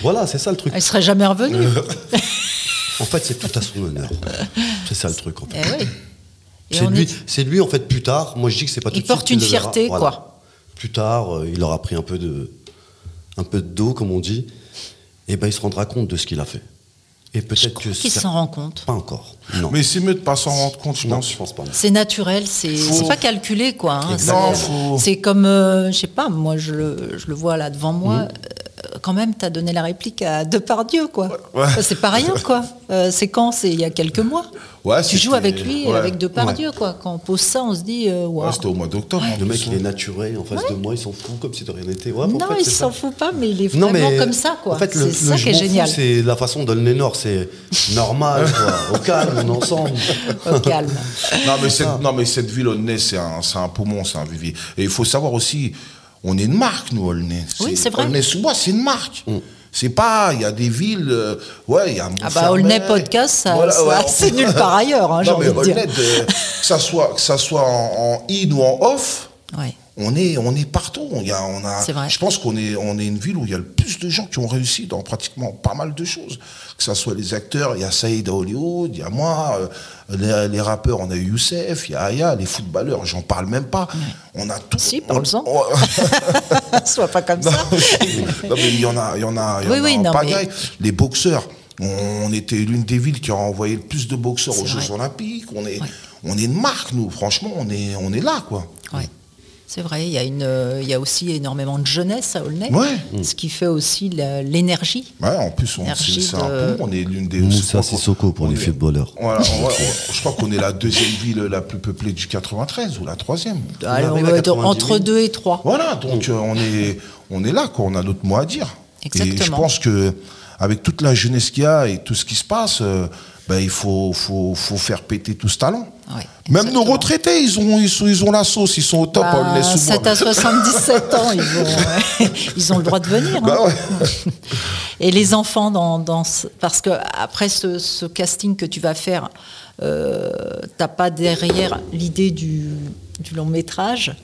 Voilà, c'est ça le truc. Il serait jamais revenu. En fait, c'est tout à son honneur. C'est ça le truc, en fait. Eh oui. C'est lui, est- lui, en fait, plus tard. Moi, je dis que c'est pas tout Il de suite porte qu'il une verra. fierté, Voilà. quoi. Plus tard, euh, il aura pris un peu de, un peu d'eau, comme on dit. Et ben, il se rendra compte de ce qu'il a fait. Et peut-être que qu'il s'en rend compte. pas encore. Non. Mais c'est mieux de pas s'en rendre compte, je non, pense. je pense pas. non. C'est naturel, c'est Faut- pas calculé quoi. hein. C'est- faut- C'est comme, euh, je sais pas, moi je le, je le vois là devant moi. Mhm. Quand même, tu as donné la réplique à Depardieu, quoi. Ouais. C'est pas rien, quoi. Euh, c'est quand? C'est il y a quelques mois. Ouais, tu joues avec lui, ouais. avec Depardieu, quoi. Quand on pose ça, on se dit, euh, c'était au mois d'octobre. Le mec, il est naturel en face de moi, il s'en fout comme si de rien n'était. Ouais, en non, fait, il s'en fout pas, mais il est Non, vraiment mais comme ça, quoi. En fait, le, c'est ça qui est génial. c'est la façon de le Nord, c'est normal, quoi. Au calme, on est ensemble. Au calme. Non mais, cette, non, mais cette ville, c'est un, c'est un poumon, c'est un vivier. Et il faut savoir aussi, on est une marque, nous, Aulnay. Oui, c'est vrai. Aulnay-sous-Bois, c'est une marque. C'est pas, il y a des villes, euh, ouais, il y a Ah bah, Aulnay Podcast, ça- ça- ouais, c'est nulle part ailleurs, hein, j'ai non, mais envie de dire. Que ça soit, que ça soit en, en in ou en off, Ouais. On est, on est partout. Il y a, on a, C'est vrai. Je pense qu'on est, on est une ville où il y a le plus de gens qui ont réussi dans pratiquement pas mal de choses. Que ce soit les acteurs, il y a Saïd à Hollywood, il y a moi, euh, les, les rappeurs, on a eu Youssef, il y a Aya, les footballeurs, j'en parle même pas. On a tout. Si, parle-en. on- Sois pas comme non, ça. non, mais il y en a, il y en a, il y Oui, en a oui, en non, pagaille. Les boxeurs, on était l'une des villes qui a envoyé le plus de boxeurs aux Jeux. Olympiques. On est, Ouais. on est une marque, nous. Franchement, on est, on est là, quoi. Ouais. C'est vrai, il y, a une, euh, il y a aussi énormément de jeunesse à Aulnay, Ouais. ce qui fait aussi l'énergie. Ouais, en plus, on, c'est, de- un. On est l'une des. Moussa je crois qu'on- Sissoko pour les est- footballeurs. Voilà, on va- on- je crois qu'on est la deuxième ville la plus peuplée du 93 ou la troisième. Allez, on arrive à va être 90 entre 000. 2 et 3. Voilà, donc euh, on est, on est là, quoi. On a notre mot à dire. Et je Exactement. pense que avec toute la jeunesse qu'il y a et tout ce qui se passe, euh, ben, il faut, faut, faut faire péter tout ce talent. Même nos retraités, ils ont, ils, sont, ils ont la sauce, ils sont au top. Bah, on les sous 7 à 77 ans, ils ont, ils ont le droit de venir. hein. Bah ouais. Et les enfants, dans, dans ce- parce que après ce, ce casting que tu vas faire, euh, t'as pas derrière l'idée du, du long métrage.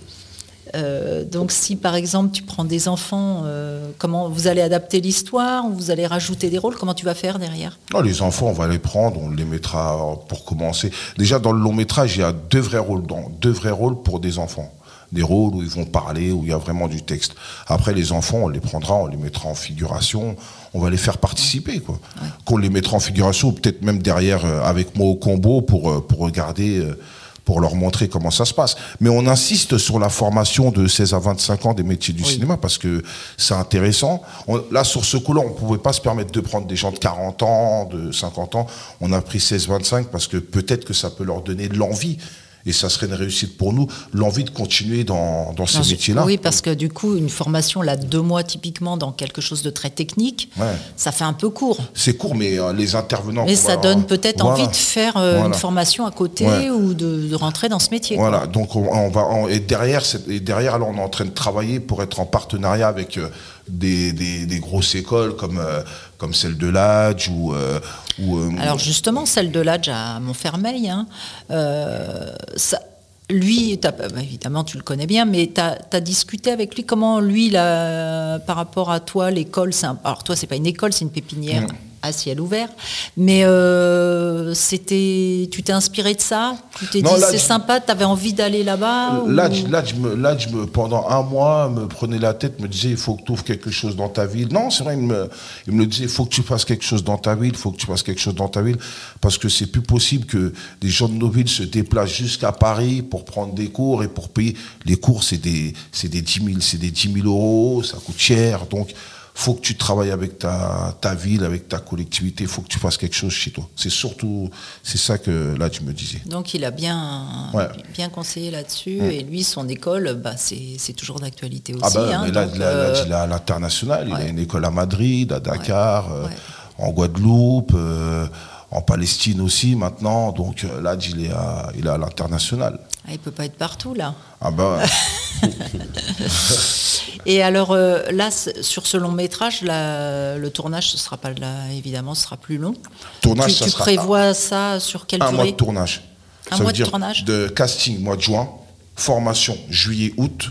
Euh, donc si par exemple tu prends des enfants, euh, comment vous allez adapter l'histoire, ou vous allez rajouter des rôles, comment tu vas faire derrière? Non, les enfants, on va les prendre, on les mettra pour commencer. Déjà, dans le long métrage, il y a deux vrais rôles, dans, deux vrais rôles pour des enfants. Des rôles où ils vont parler, où il y a vraiment du texte. Après, les enfants, on les prendra, on les mettra en figuration, on va les faire participer, quoi. Qu'on les mettra en figuration, ou peut-être même derrière, euh, avec moi au combo, pour, euh, pour regarder, euh, pour leur montrer comment ça se passe. Mais on insiste sur la formation de 16 à 25 ans des métiers du cinéma, parce que c'est intéressant. On- là, sur ce coup-là, on ne pouvait pas se permettre de prendre des gens de 40 ans, de 50 ans. On a pris 16-25 parce que peut-être que ça peut leur donner de l'envie. Et ça serait une réussite pour nous, l'envie de continuer dans, dans ces métiers-là. Oui, parce que du coup, une formation là de deux mois typiquement dans quelque chose de très technique, Ouais. ça fait un peu court. C'est court, mais euh, les intervenants. Mais ça va- donne peut-être Voilà. envie de faire euh, Voilà. une formation à côté Ouais. ou de, de rentrer dans ce métier. quoi. Voilà, donc on, on va on- et derrière et derrière là on est en train de travailler pour être en partenariat avec euh, des, des- des grosses écoles comme, euh, comme celle de l'Adj ou. euh, ou, euh, Alors justement, celle de l'Adj à Montfermeil, hein, euh, ça- lui, bah, évidemment tu le connais bien, mais tu as, discuté avec lui comment lui, là, par rapport à toi, l'école, c'est un- alors toi c'est pas une école, c'est une pépinière Mm. À ciel ouvert, mais euh, c'était, tu t'es inspiré de ça? Tu t'es dit là, c'est je- sympa, tu avais envie d'aller là-bas ou- L'Adj, l'Adj me, l'Adj me- pendant un mois, me prenait la tête, me disait il faut que tu ouvres quelque chose dans ta ville. Non, c'est vrai, il me, il me disait il faut que tu fasses quelque chose dans ta ville, il faut que tu fasses quelque chose dans ta ville, parce que c'est plus possible que des gens de nos villes se déplacent jusqu'à Paris pour prendre des cours et pour payer. Les cours, c'est des, c'est des 10 000, c'est des 10 000 euros, ça coûte cher, donc faut que tu travailles avec ta, ta ville, avec ta collectivité, il faut que tu fasses quelque chose chez toi. C'est surtout, c'est ça que l'Adj me disait. Donc il a bien, Ouais. bien conseillé là-dessus. Et lui, son école, bah, c'est toujours d'actualité aussi. Ah bah, hein. mais là, Donc, là, là, euh, il est à l'international, il a une école à Madrid, à Dakar, euh, en Guadeloupe, euh, en Palestine aussi maintenant. Donc euh, là, il est à, il est à l'international. ah, il peut pas être partout là. Ah bah, Et alors euh, là, sur ce long métrage, là, le tournage, ce sera pas là, évidemment, ce sera plus long. Tournage, tu, ça tu sera prévois ça sur quelle un mois de tournage. Un Ça mois veut de dire tournage De casting, mois de juin, formation, juillet, août,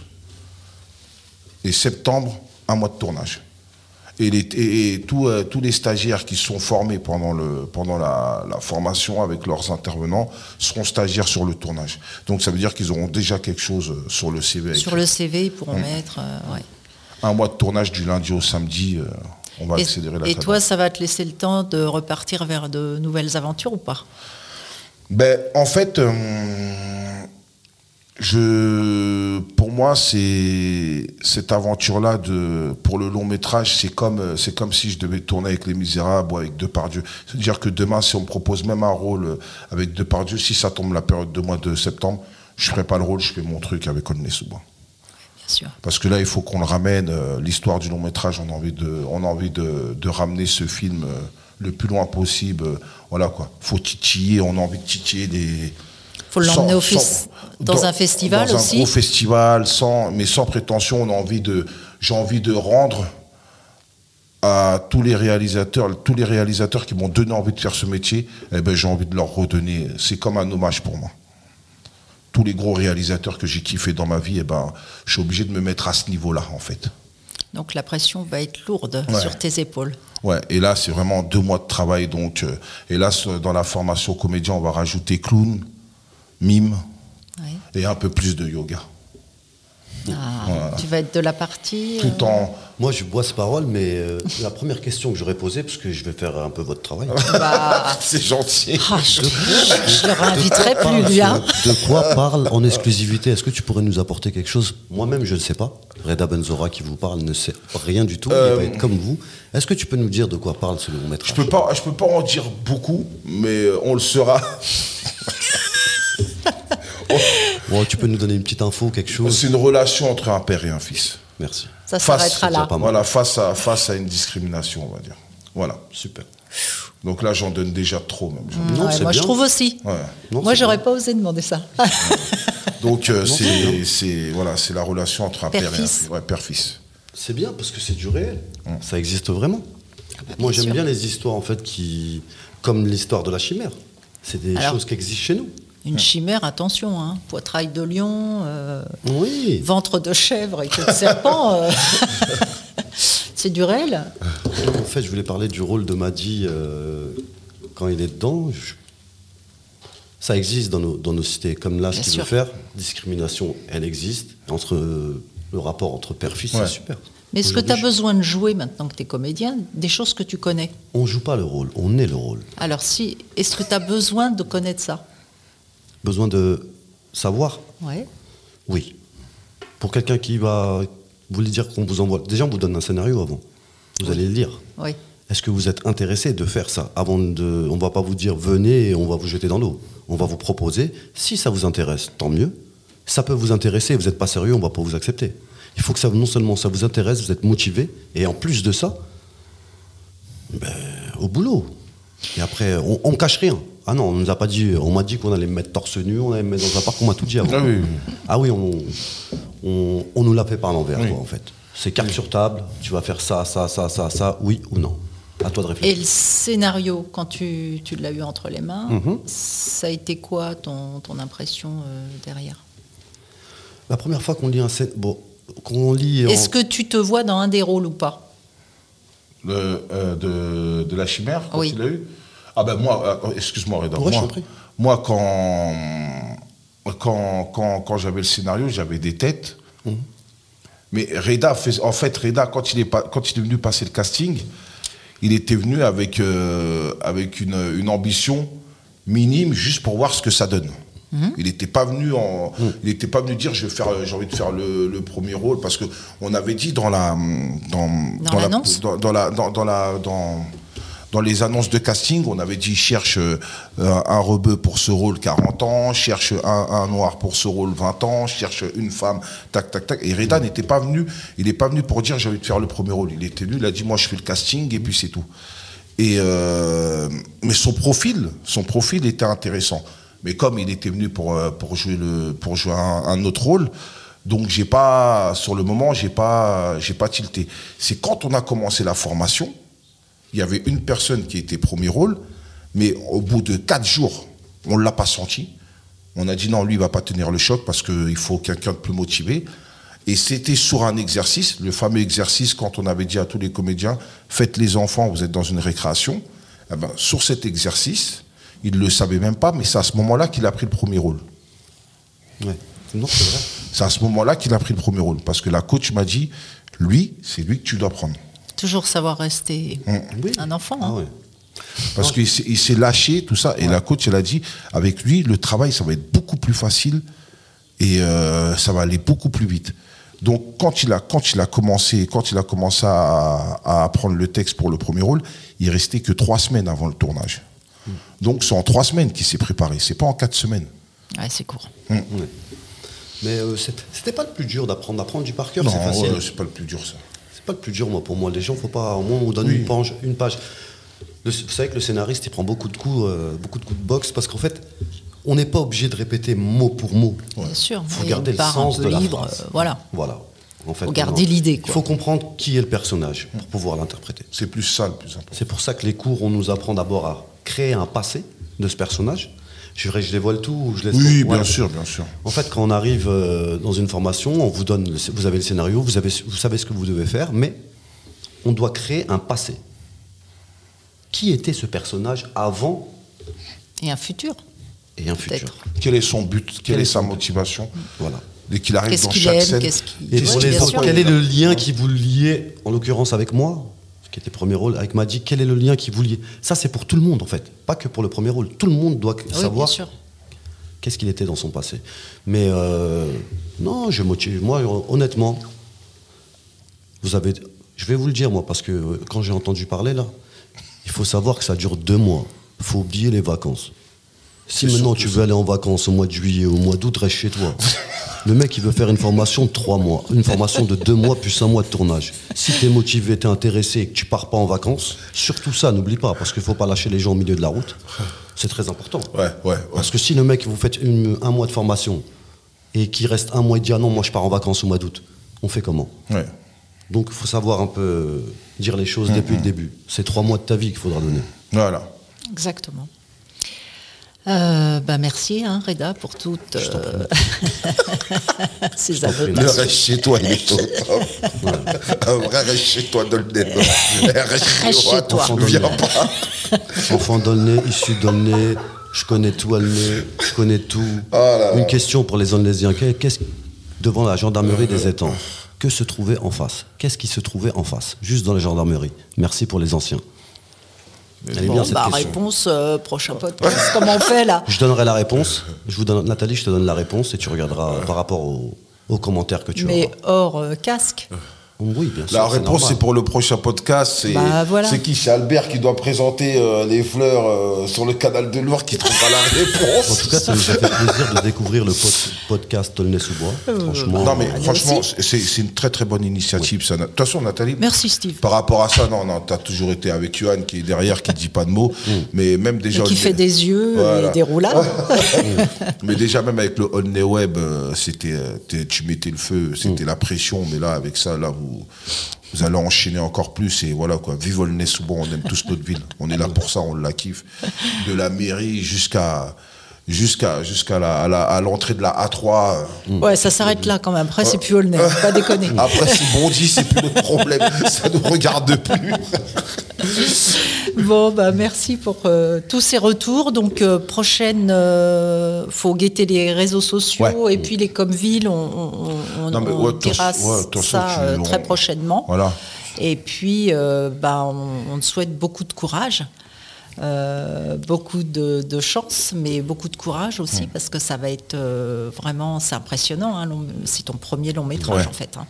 et septembre, un mois de tournage. Et, les- et- et tous, euh, tous les stagiaires qui sont formés pendant, le, pendant la, la formation avec leurs intervenants seront stagiaires sur le tournage. Donc ça veut dire qu'ils auront déjà quelque chose euh, sur le CV. Sur le CV, ils Mmh. pourront mettre. euh, ouais. Un mois de tournage du lundi au samedi, euh, on va Et, accélérer la et cadence. toi, ça va te laisser le temps de repartir vers de nouvelles aventures ou pas? Ben, en fait, je, pour moi, c'est cette aventure-là de, pour le long métrage, c'est comme, c'est comme si je devais tourner avec Les Misérables ou avec Depardieu. C'est-à-dire que demain, si on me propose même un rôle avec Depardieu, si ça tombe la période de mois de septembre, je ferai pas le rôle, je fais mon truc avec Aulnay-sous-Bois. Bien sûr. Parce que là, il faut qu'on le ramène. euh, L'histoire du long métrage, on a envie de, on a envie de, de ramener ce film euh, le plus loin possible. euh, voilà quoi. Faut titiller. On a envie de titiller des. Faut l'emmener sans- dans un festival dans aussi un gros festival, sans, mais sans prétention. On a envie de, j'ai envie de rendre à tous les réalisateurs, tous les réalisateurs qui m'ont donné envie de faire ce métier, eh ben, j'ai envie de leur redonner. C'est comme un hommage pour moi tous les gros réalisateurs que j'ai kiffé dans ma vie, eh ben, je suis obligé de me mettre à ce niveau-là, en fait. Donc la pression va être lourde Ouais. sur tes épaules. Ouais, et là, c'est vraiment deux mois de travail. Donc, euh, et là, dans la formation comédien, on va rajouter clown, mime et un peu plus de yoga. Ah, Tu vas être de la partie. euh, Tout en. Moi, je bois ces paroles, mais euh, la première question que j'aurais posée, parce que je vais faire un peu votre travail. bah, C'est gentil. ah, je, je le réinviterai plus, lui. hein. De quoi parle en exclusivité? Est-ce que tu pourrais nous apporter quelque chose? Moi-même, je ne sais pas. Reda Benzora qui vous parle ne sait rien du tout. Il Euh, va être comme vous. Est-ce que tu peux nous dire de quoi parle ce long métrage? Je peux pas, je peux pas en dire beaucoup, mais euh, on le saura. Bon, tu peux nous donner une petite info, quelque chose C'est une relation entre un père et un fils. Merci. Ça s'arrêtera là. pas mal. Voilà, face à, face à une discrimination, on va dire. Voilà. Super. Donc là, j'en donne déjà trop, même. J'en- Non, Ouais, c'est moi, je trouve aussi. Ouais. Non, moi, j'aurais pas osé demander ça. Donc euh, c'est voilà, c'est la relation entre un père, et un fils. Ouais, père-fils. C'est bien parce que c'est du réel. Ça existe vraiment. Moi, j'aime bien les histoires en fait qui, comme l'histoire de la chimère. C'est des Alors- choses qui existent chez nous. Une chimère, attention, hein. poitrail de lion, euh, Oui. ventre de chèvre et queue de serpent. euh. C'est du réel. En fait, je voulais parler du rôle de Madi euh, quand il est dedans. Je- Ça existe dans nos, dans nos cités. Comme là, ce qu'il veut faire, discrimination, elle existe. Entre euh, le rapport entre père-fils, Ouais. c'est super. Mais est-ce que tu as besoin de jouer maintenant que tu es comédien Des choses que tu connais? On joue pas le rôle, on est le rôle. Alors, si, est-ce que tu as besoin de connaître ça? Besoin de savoir Ouais. Oui. Pour quelqu'un qui va. Vous dire qu'on vous envoie. Déjà, on vous donne un scénario avant. Vous allez le lire. Oui. Est-ce que vous êtes intéressé de faire ça avant de, On va pas vous dire venez et on va vous jeter dans l'eau. On va vous proposer. Si ça vous intéresse, tant mieux. Ça peut vous intéresser. Vous n'êtes pas sérieux, on va pas vous accepter. Il faut que ça, non seulement ça vous intéresse, vous êtes motivé, et en plus de ça, ben, au boulot. Et après, on, on cache rien. Ah non, on nous a pas dit. On m'a dit qu'on allait me mettre torse nu, on allait me mettre dans un parc. On m'a tout dit avant. Ah oui. Ah oui, on, on, on nous l'a fait par l'envers, Oui. quoi, en fait. C'est carte sur table, tu vas faire ça, ça, ça, ça, ça, oui ou non. À toi de Et réfléchir. le scénario, quand tu, tu l'as eu entre les mains, Mhm. ça a été quoi ton, ton impression euh, derrière? La première fois qu'on lit un scén- bon, qu'on lit en- Est-ce que tu te vois dans un des rôles ou pas? Le, euh, de, de la chimère quand Oui. il a eu? Ah ben moi, euh, excuse-moi Reda. Moi, quand, quand, quand, quand j'avais le scénario, j'avais des têtes. Mhm. Mais Reda, fais- en fait, Reda, quand il, est pas, quand il est venu passer le casting, il était venu avec, euh, avec une, une ambition minime juste pour voir ce que ça donne. Il n'était pas venu en, il était pas venu dire je vais faire, euh, j'ai envie de faire le, le premier rôle parce que on avait dit dans la, dans, Dans la, l'annonce dans, dans la, dans, dans la, dans, dans les annonces de casting, on avait dit cherche euh, un rebeu pour ce rôle 40 ans, cherche un, un noir pour ce rôle 20 ans, cherche une femme, tac, tac, tac. Et Reda n'était pas venu, il n'est pas venu pour dire j'ai envie de faire le premier rôle. Il était venu, il a dit moi je fais le casting et puis c'est tout. Et euh, mais son profil, son profil était intéressant. Mais comme il était venu pour, euh, pour jouer, le, pour jouer un, un autre rôle, donc j'ai pas, sur le moment, j'ai pas, j'ai pas tilté. C'est quand on a commencé la formation, il y avait une personne qui était premier rôle, mais au bout de quatre jours, on ne l'a pas senti. On a dit non, lui, il va pas tenir le choc parce qu'il faut quelqu'un de plus motivé. Et c'était sur un exercice, le fameux exercice quand on avait dit à tous les comédiens, faites les enfants, vous êtes dans une récréation. Eh ben, sur cet exercice, il ne le savait même pas, mais c'est à ce moment-là qu'il a pris le premier rôle. Ouais. Non, c'est vrai. C'est à ce moment-là qu'il a pris le premier rôle. Parce que la coach m'a dit, lui, c'est lui que tu dois prendre. Toujours savoir rester Oui. un enfant. Ah hein. ouais. Parce qu'il s'est- il s'est lâché, tout ça. Et la coach, elle a dit, avec lui, le travail, ça va être beaucoup plus facile et euh, ça va aller beaucoup plus vite. Donc, quand il a, quand il a commencé, quand il a commencé à, à apprendre le texte pour le premier rôle, il restait que trois semaines avant le tournage. Donc, c'est en trois semaines qu'il s'est préparé. C'est pas en quatre semaines. Ouais, c'est court. Ouais. Mais euh, c'était pas le plus dur d'apprendre. D'apprendre du par cœur, Non, c'est facile. ouais, c'est pas le plus dur, ça. C'est pas le plus dur, moi, pour moi. Les gens, faut pas. Au moins, on donne une page. Une page. Le- vous savez que le scénariste, il prend beaucoup de coups, euh, beaucoup de coups de boxe, parce qu'en fait, on n'est pas obligé de répéter mot pour mot. Bien sûr. Il faut garder le sens de la libre, phrase. euh, voilà. Voilà. En fait, Faut garder l'idée, Il faut comprendre qui est le personnage pour pouvoir l'interpréter. C'est plus ça le plus important. C'est pour ça que les cours, on nous apprend d'abord à créer un passé de ce personnage. Je, je dévoile tout ou je laisse Oui, Ouais. bien sûr, bien sûr. En fait, quand on arrive euh, dans une formation, on vous donne, le- vous avez le scénario, vous, avez, vous savez ce que vous devez faire, mais on doit créer un passé. Qui était ce personnage avant Et un futur, et un futur. Quel est son but? Quelle Quel est sa motivation? Voilà. Dès qu'il arrive Qu'est-ce dans qu'il chaque aime? scène. Et pour les autres, quel est le lien qui vous liait, en l'occurrence avec moi, qui était premier rôle, avec Maddy, quel est le lien qui vous liait Ça, c'est pour tout le monde, en fait. Pas que pour le premier rôle. Tout le monde doit Oui, savoir qu'est-ce qu'il était dans son passé. Mais euh, non, je motive. Moi, honnêtement, vous avez. Je vais vous le dire, moi, parce que euh, quand j'ai entendu parler, là, il faut savoir que ça dure deux mois. Il faut oublier les vacances. Si maintenant tu veux aller en vacances au mois de juillet ou au mois d'août, reste chez toi. Le mec, il veut faire une formation de trois mois, une formation de deux mois plus un mois de tournage. Si tu es motivé, tu es intéressé et que tu pars pas en vacances, surtout ça, n'oublie pas, parce qu'il faut pas lâcher les gens au milieu de la route. C'est très important. Ouais, ouais, ouais. Parce que si le mec, vous faites une- un mois de formation et qu'il reste un mois et dit ah non, moi je pars en vacances au mois d'août, on fait comment? Ouais. Donc il faut savoir un peu dire les choses depuis le début. C'est trois mois de ta vie qu'il faudra donner. Voilà. Exactement. Euh, bah merci, hein, Reda, pour toutes euh, ces prie. Le reste chez toi, il est au top. Un vrai reste chez toi. Reste chez toi. Viens pas. Enfant nez, issu nez, je connais tout nez, je connais tout. là Une question pour les Onlésiens. Qu'est- Qu'est-ce devant la gendarmerie des étangs Que se trouvait en face? Qu'est-ce qui se trouvait en face? Juste dans la gendarmerie. Merci pour les anciens. Elle est Bon, bien cette bah, question. réponse, euh, prochain podcast. Comment on fait là Je donnerai la réponse. Je vous donne, Nathalie, je te donne la réponse et tu regarderas par rapport aux, commentaires que tu Mais auras. hors euh, casque. Oui, bien sûr. La réponse, c'est pour le prochain podcast. C'est Bah, voilà. c'est qui? C'est Albert qui doit présenter euh, les fleurs euh, sur le canal de Loire qui trouvera la réponse. En tout cas, ça nous a fait plaisir de découvrir le pod- podcast Tolnay-sous-Bois. Franchement, non, mais franchement, c'est une très très bonne initiative. ça. De toute façon, Nathalie, Merci, Steve. par rapport à ça, non, non, t'as toujours été avec Johan qui est derrière, qui dit pas de mots, mais même déjà. Et qui fait des yeux Voilà. et des roulades. Mais déjà, même avec le Only Web, euh, c'était, euh, tu mettais le feu, c'était la pression, mais là, avec ça, là, vous, vous, allez enchaîner encore plus et voilà quoi. Vive Aulnay-sous-Bois, on aime tous notre ville. On est là pour ça, on la kiffe. De la mairie jusqu'à jusqu'à jusqu'à la, à l'entrée de la A3. euh, Ouais, ça s'arrête là quand même. Après, c'est plus Aulnay, pas déconner. Après, si Bondy, c'est plus notre problème. Ça ne nous regarde plus. Bon, bah, merci pour euh, tous ces retours. Donc, euh, prochaine, euh, faut guetter les réseaux sociaux Ouais. et puis les Comvilles, on, on, on, Non, mais on ouais, façon- ouais, ça tu- euh, très prochainement. Voilà. Et puis, euh, bah, on, on te souhaite beaucoup de courage. Euh, beaucoup de, de chance, mais beaucoup de courage aussi, parce que ça va être euh, vraiment, c'est impressionnant. hein, c'est ton premier long métrage Ouais. en fait. hein.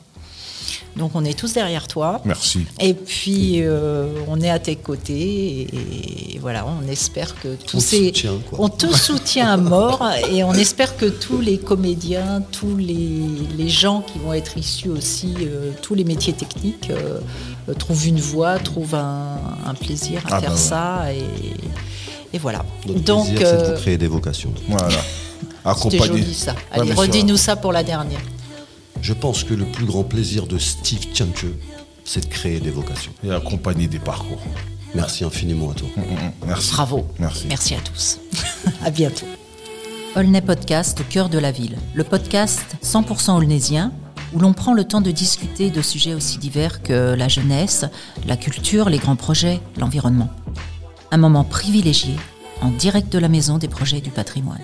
Donc on est tous derrière toi. Merci. Et puis, euh, on est à tes côtés et, et voilà, on espère que tous On te ces... soutient, quoi. On te soutient à mort et on espère que tous les comédiens, tous les, les gens qui vont être issus aussi, euh, tous les métiers techniques, euh, euh, trouvent une voie, trouvent un, un plaisir à Ah faire bah ouais. ça et, et voilà. Notre Donc, plaisir, c'est de euh, vous créer des vocations. Voilà. joli ça. Allez, redis-nous ça pour la dernière. Je pense que le plus grand plaisir de Steve Tianke, c'est de créer des vocations. Et accompagner des parcours. Merci infiniment à toi. Mm, mm, Merci. Bravo. Merci. à tous. à bientôt. Aulnay Podcast au cœur de la ville. Le podcast 100% aulnaysien où l'on prend le temps de discuter de sujets aussi divers que la jeunesse, la culture, les grands projets, l'environnement. Un moment privilégié en direct de la maison des projets du patrimoine.